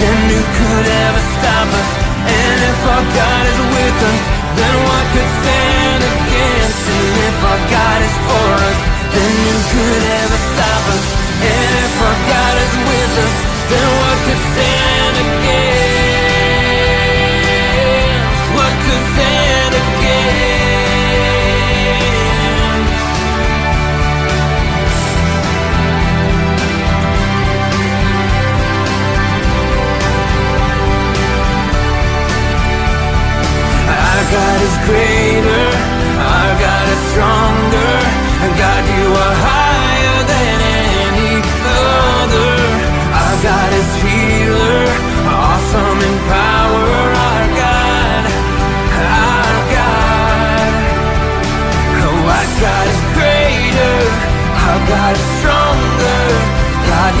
Then who could ever stop us. And if our God is with us Then what could stand against And if our God is for us Then who could ever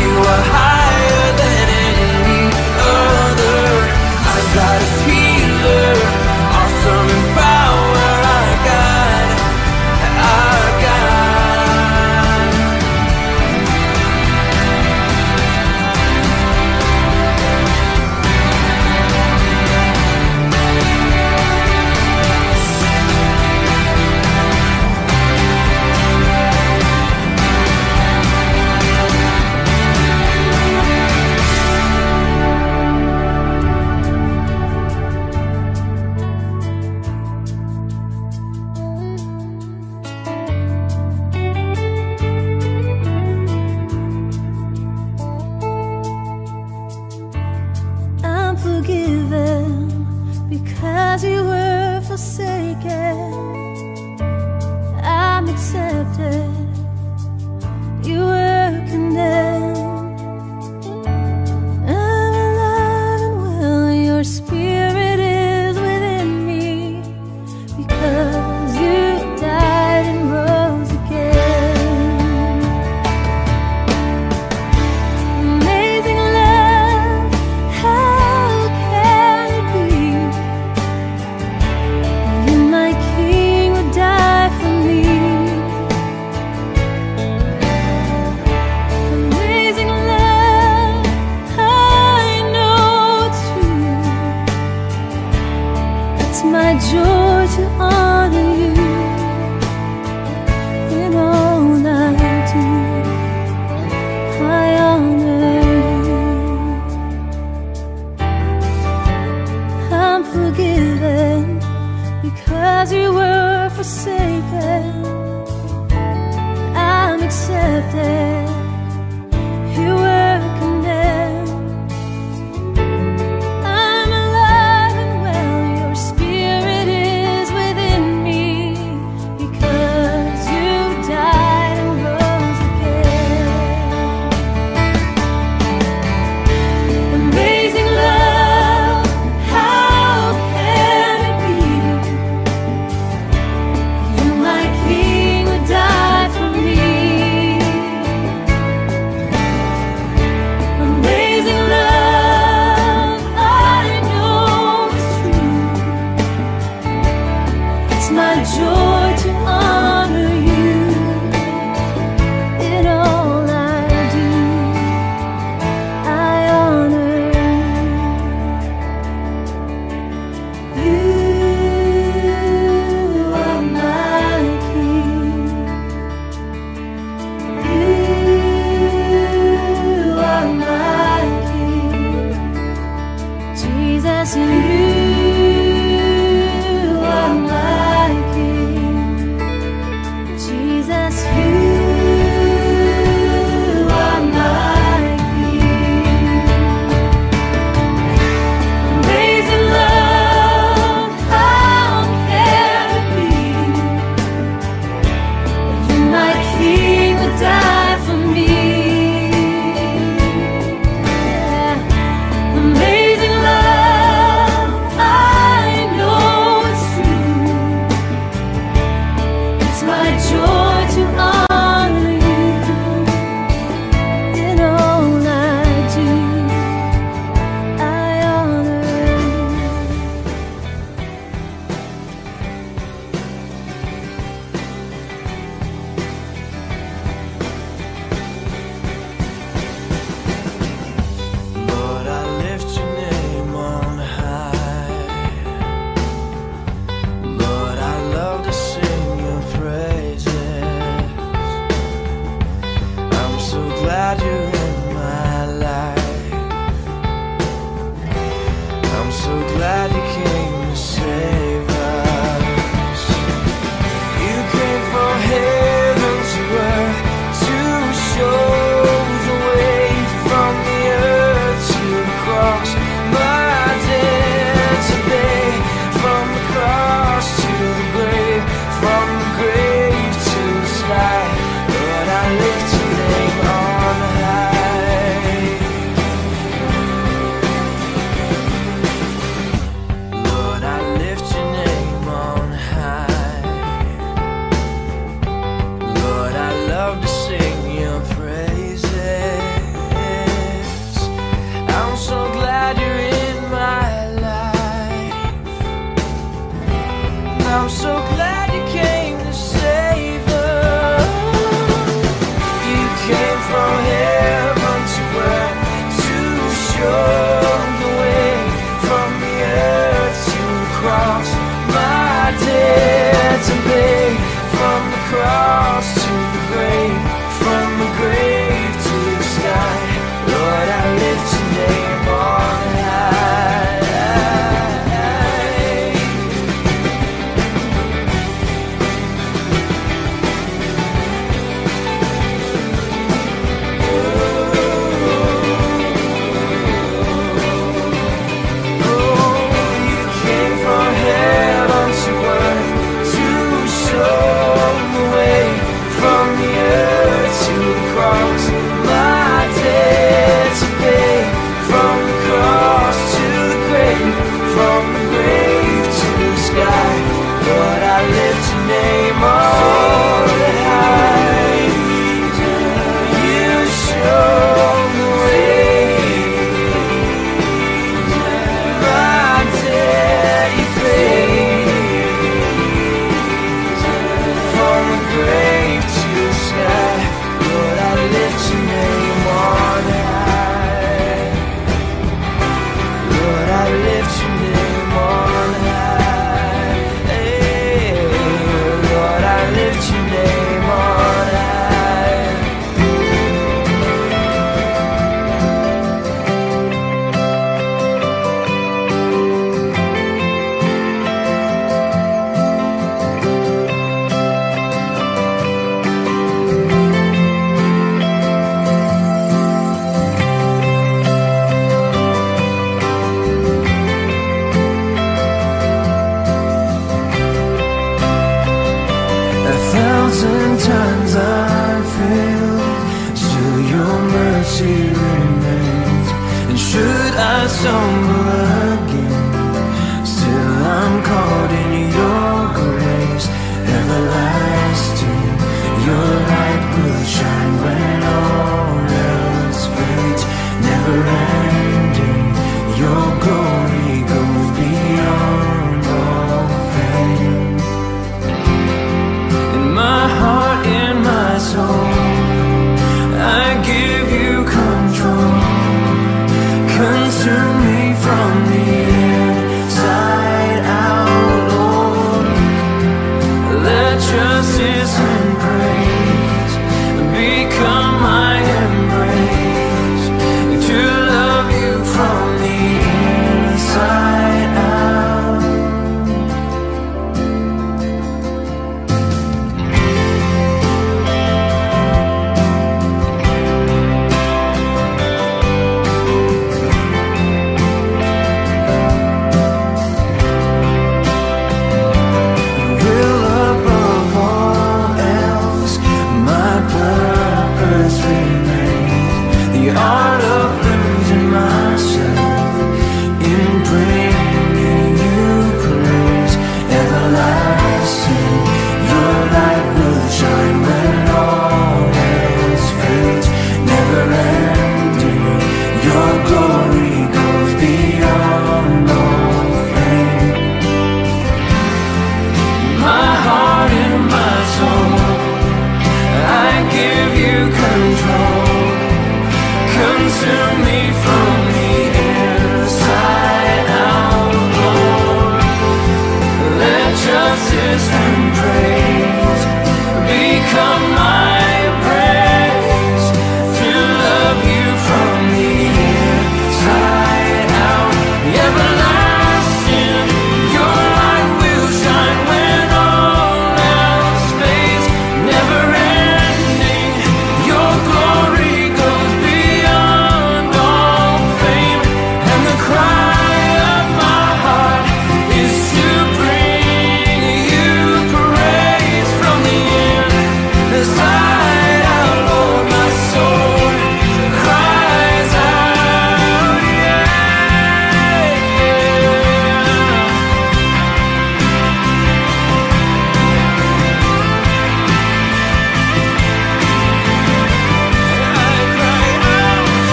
you are high.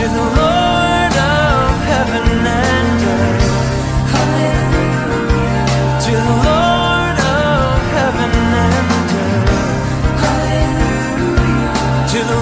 to the Lord of heaven and earth. Hallelujah. To the Lord of heaven and earth. Hallelujah. To the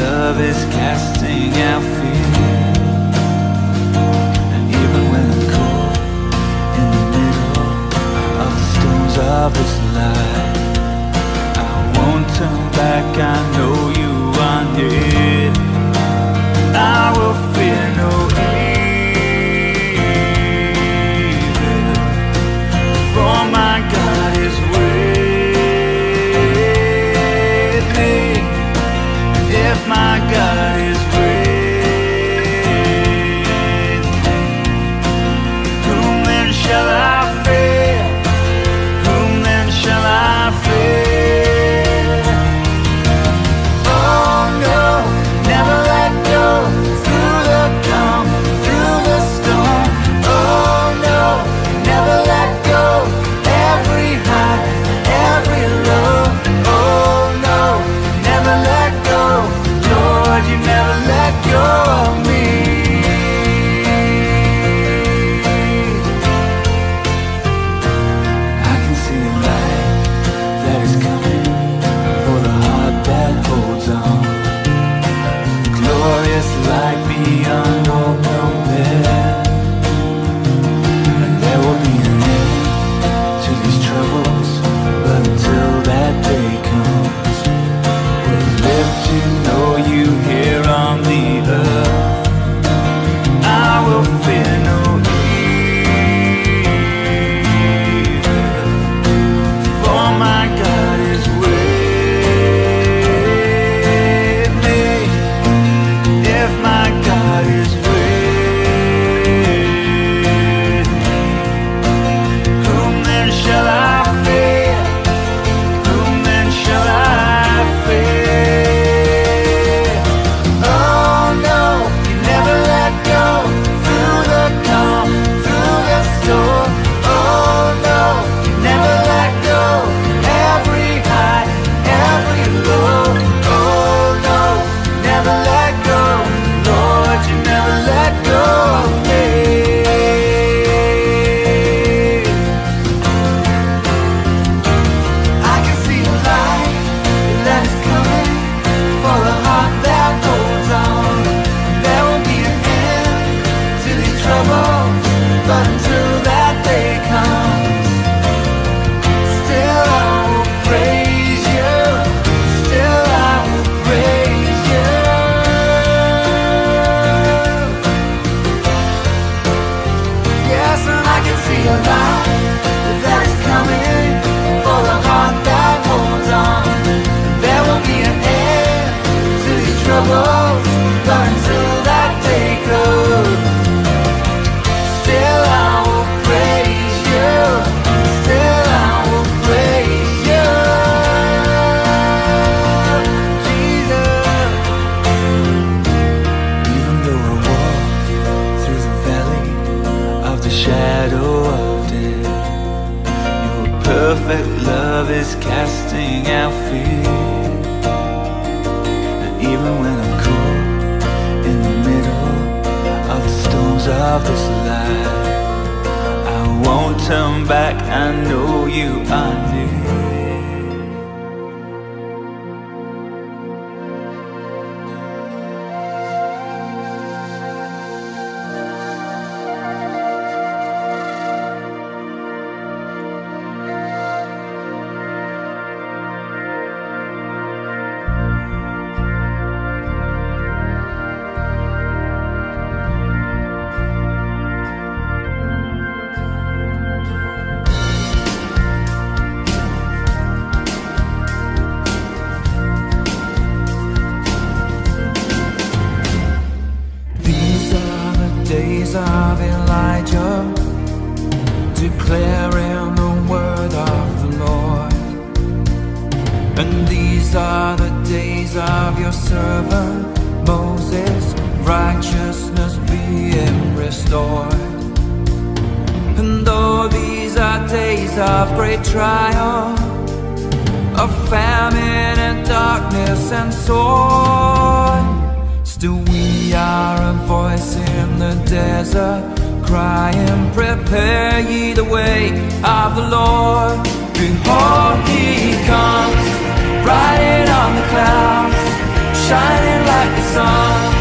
love is casting out fear. And even when I'm caught in the middle of the storms of this life, I won't turn back, I know. Sun.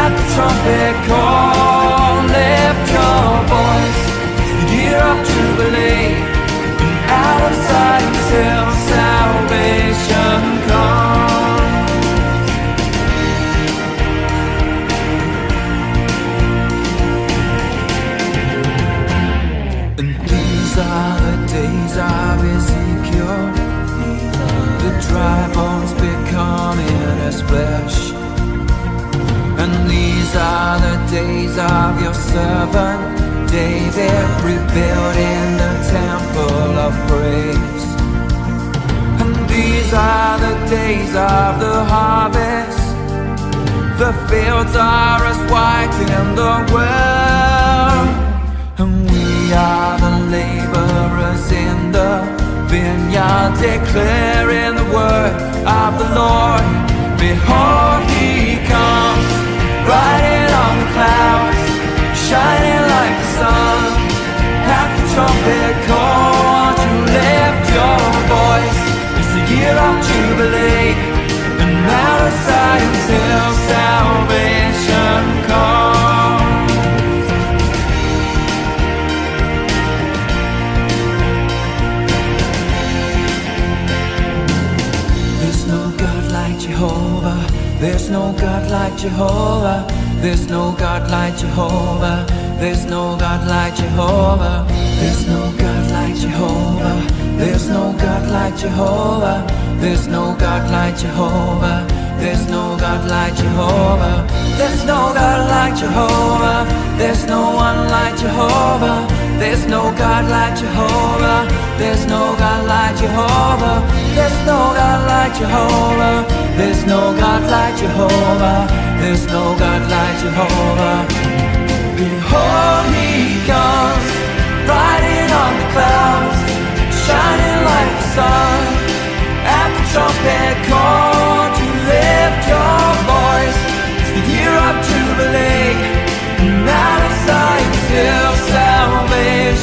At the trumpet call, lift your voice. It's the year of jubilee. Out of Zion's hill salvation comes. And these are the days of Ezekiel. The dry bones becoming as flesh. Are the days of your servant David, rebuilding the temple of praise. And these are the days of the harvest. The fields are as white in the world. And we are the laborers in the vineyard, declaring the word of the Lord. Behold, shining like the sun. At the trumpet call, you lift your voice? It's the year of jubilee, and out of Zion's hill salvation comes. There's no God like Jehovah. There's no God like Jehovah. There's no God like Jehovah. There's no God like Jehovah. There's no God like Jehovah. There's no God like Jehovah. There's no God like Jehovah. There's no God like Jehovah. There's no God like Jehovah. There's no one like Jehovah. There's no God like Jehovah. There's no God like Jehovah. There's no God like Jehovah. There's no God like Jehovah. There's no God like Jehovah. Behold, he comes, riding on the clouds, shining like the sun. At the trumpet call to lift your voice. It's the year of jubilee, and out of Zion's hill salvation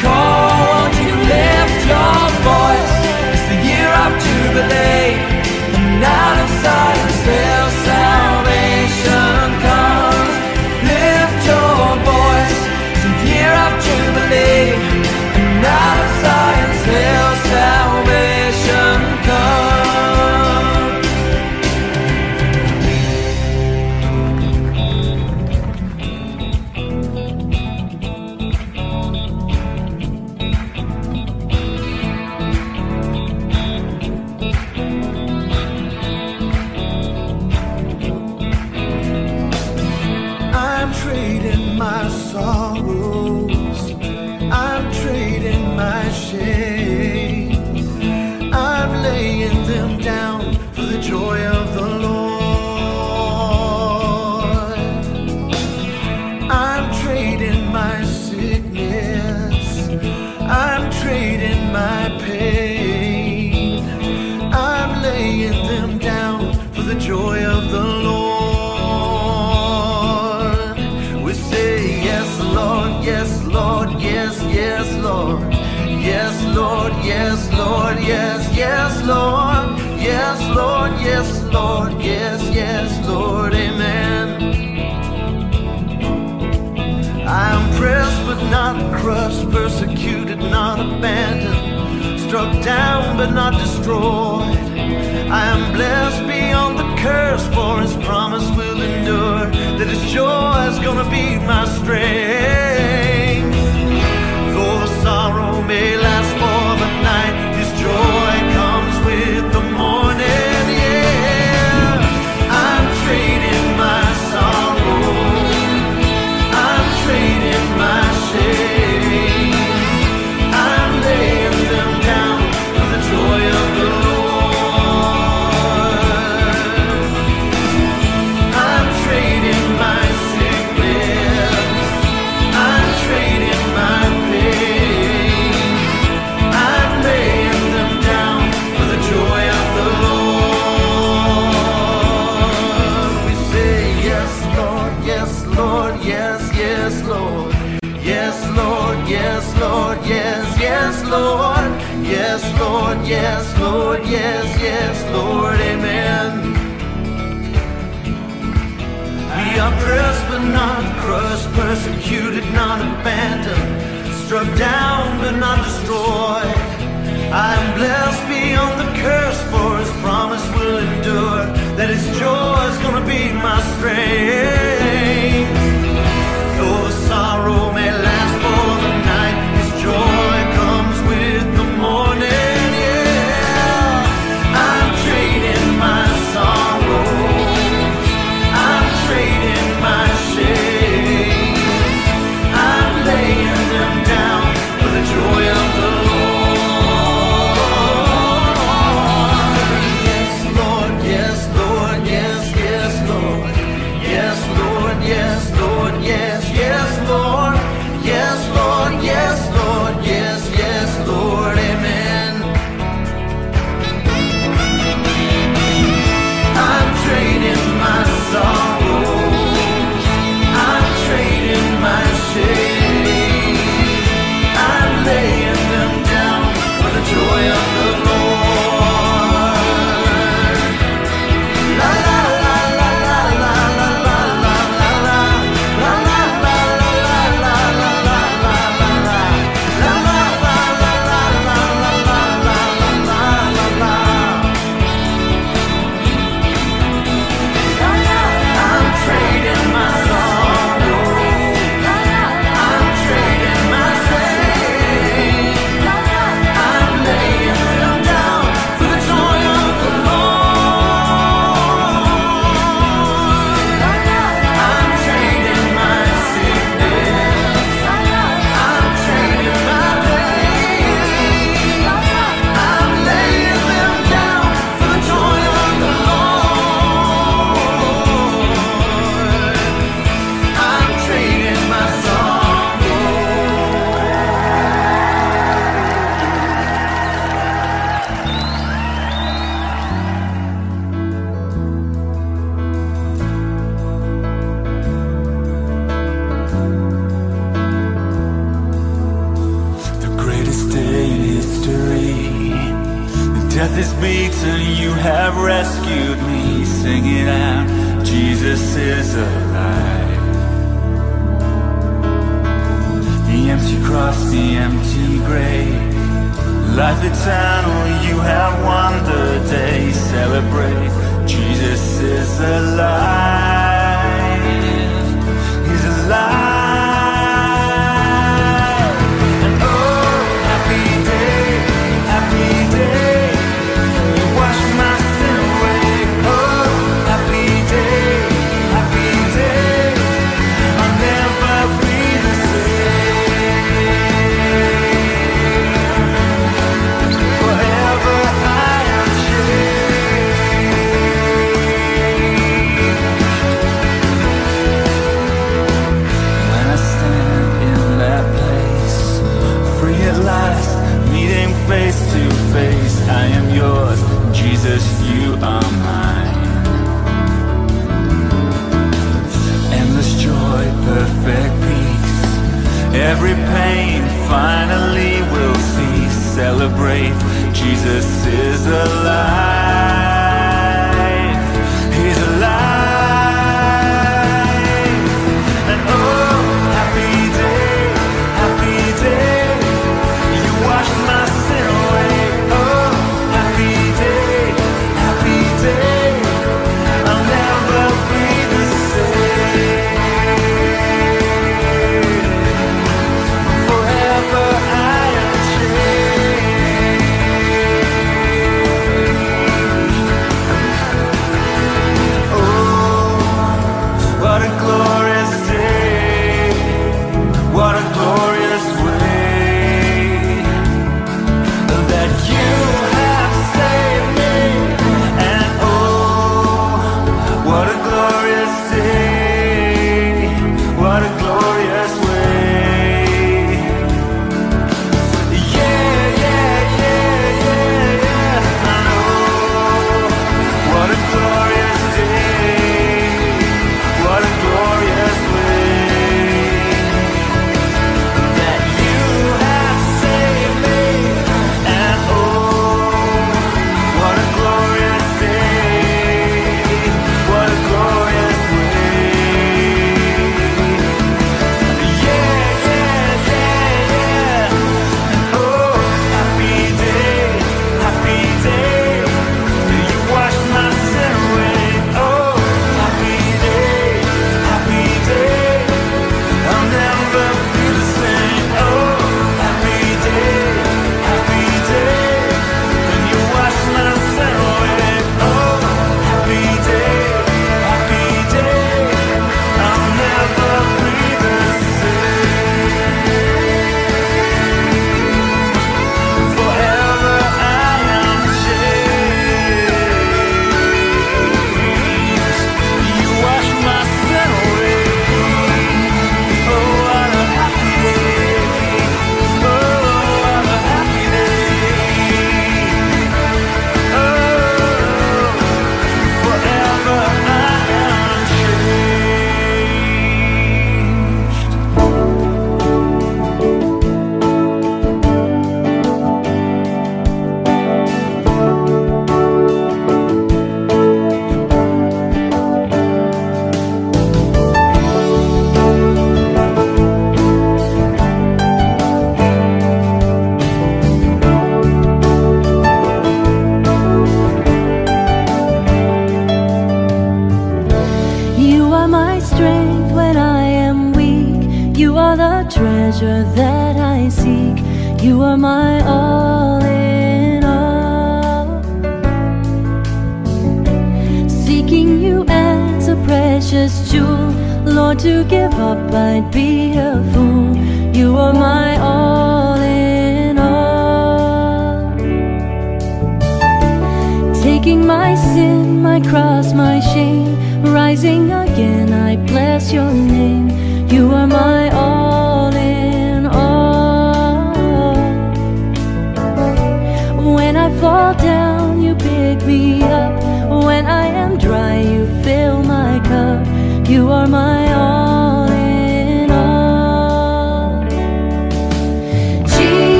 call, won't you lift your voice? It's the year of jubilee, crushed, persecuted, not abandoned, struck down but not destroyed. I am blessed beyond the curse, for his promise will endure, that his joy is gonna be my strength. Yes, Lord, yes, Lord, yes, yes, Lord. Yes, Lord, yes, Lord, yes, yes, Lord, amen. We are pressed but not crushed, persecuted, not abandoned, struck down but not destroyed. I am blessed beyond the curse, for his promise will endure, that his joy is gonna be my strength tomorrow may last. have rescued me. Sing it out, Jesus is alive. The empty cross, the empty grave. Life eternal, you have won the day. Celebrate, Jesus is alive. Jesus, you are mine. Endless joy, perfect peace. Every pain finally will cease. Celebrate, Jesus is alive.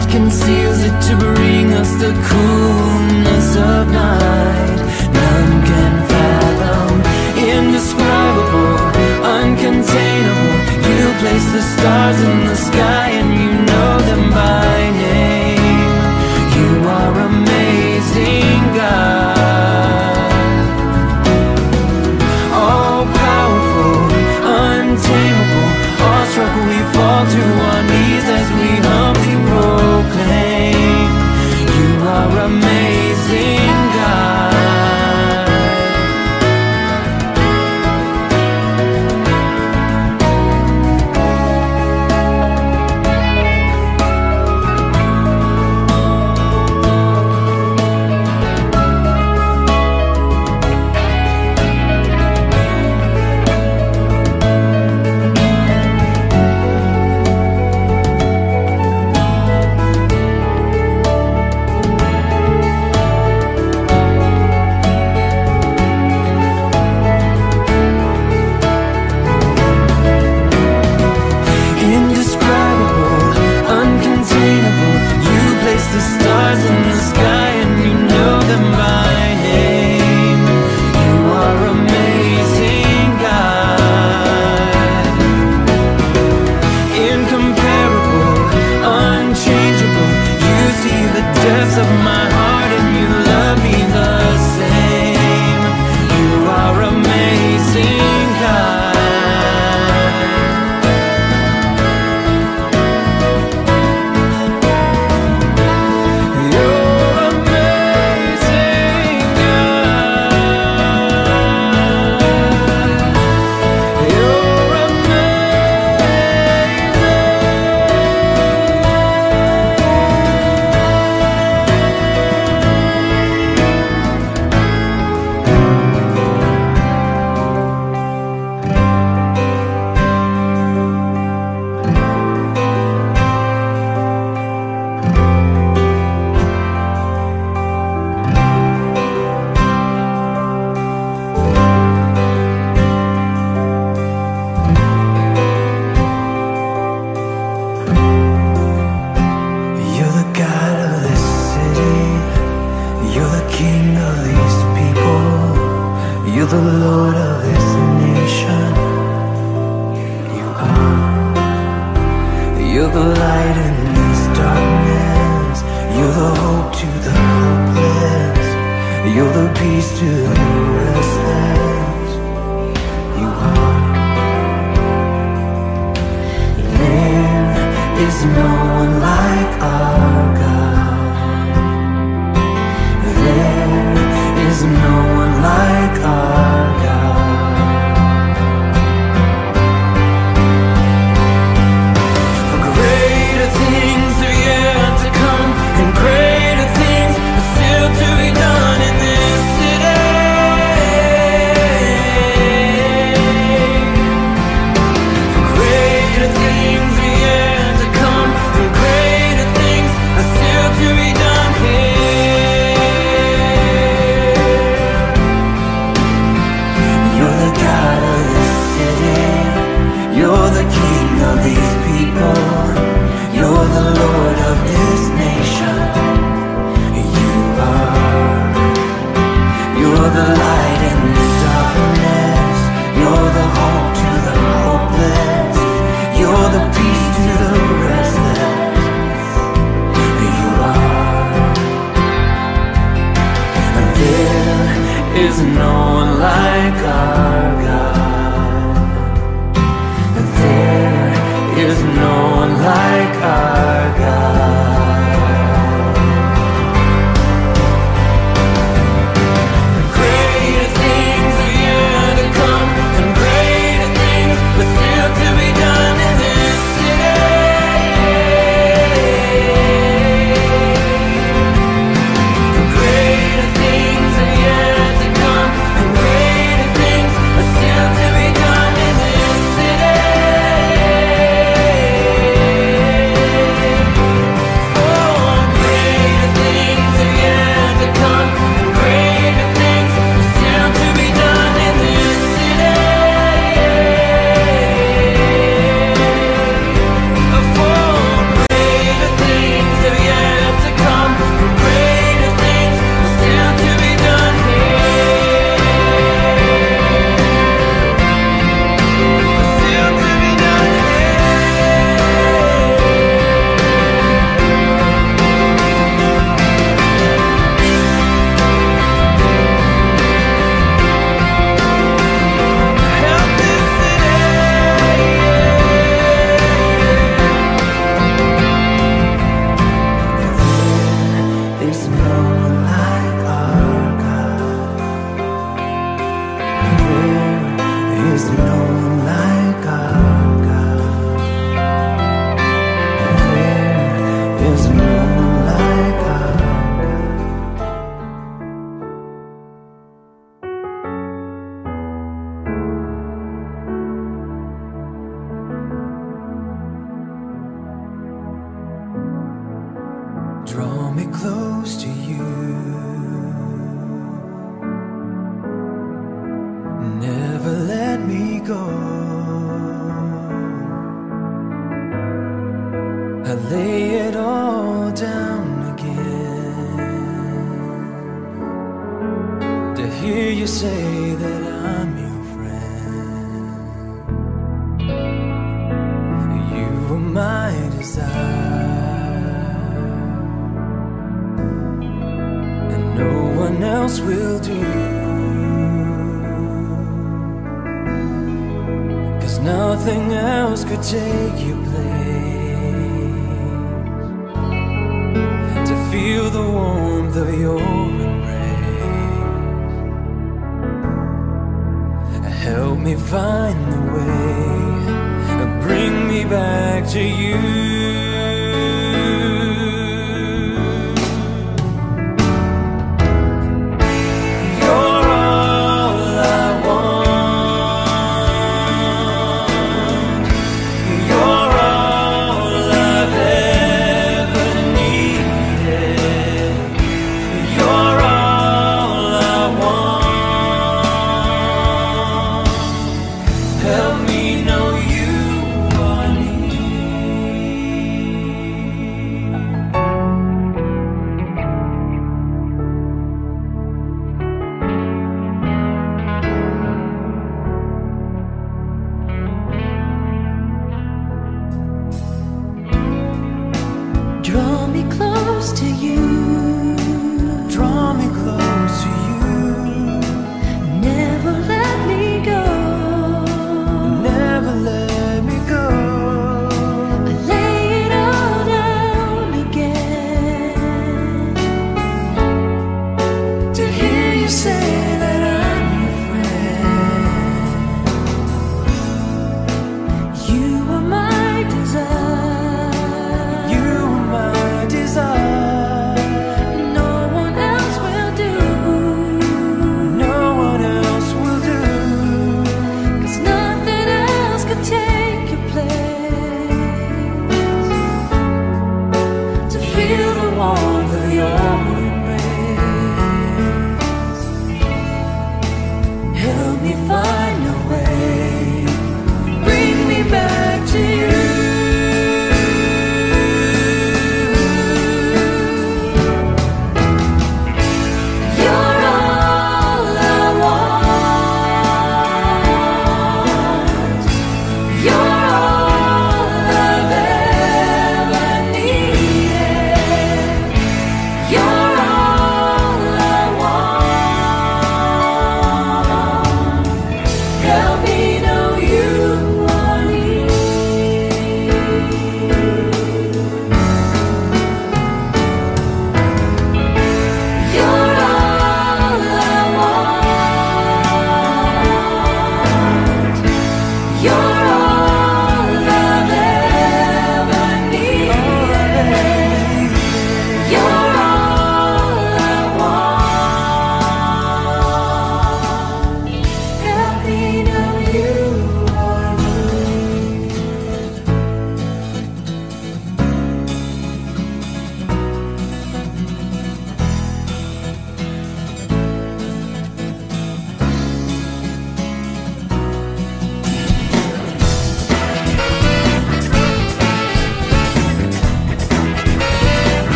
light conceals it to bring us the coolness of night. None can fathom, indescribable, uncontainable. You place the stars in the sky.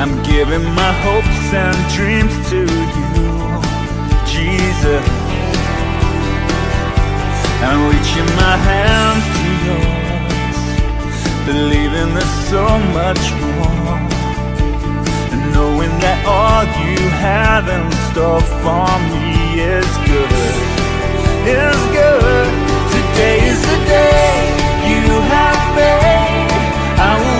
I'm giving my hopes and dreams to you, Jesus. I'm reaching my hands to yours, believing there's so much more. And knowing that all you have in store for me is good, is good. Today is the day you have made. I will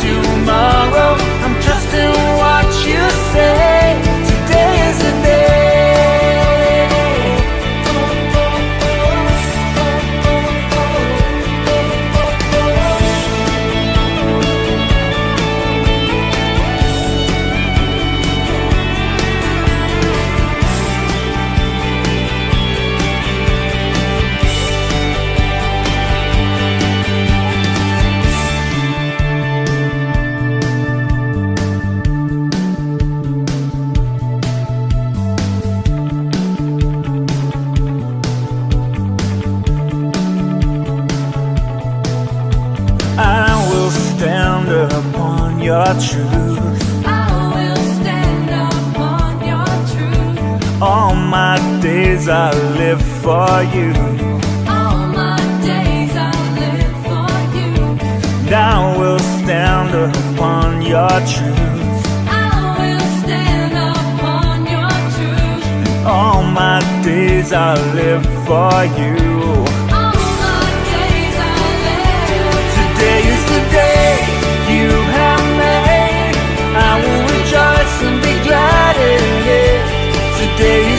days I live for you. All my days I live for you. I will stand upon your truth. I will stand upon your truth. All my days I live for you. All my days I live. Today is the day you have made. I will rejoice and be glad in it. Today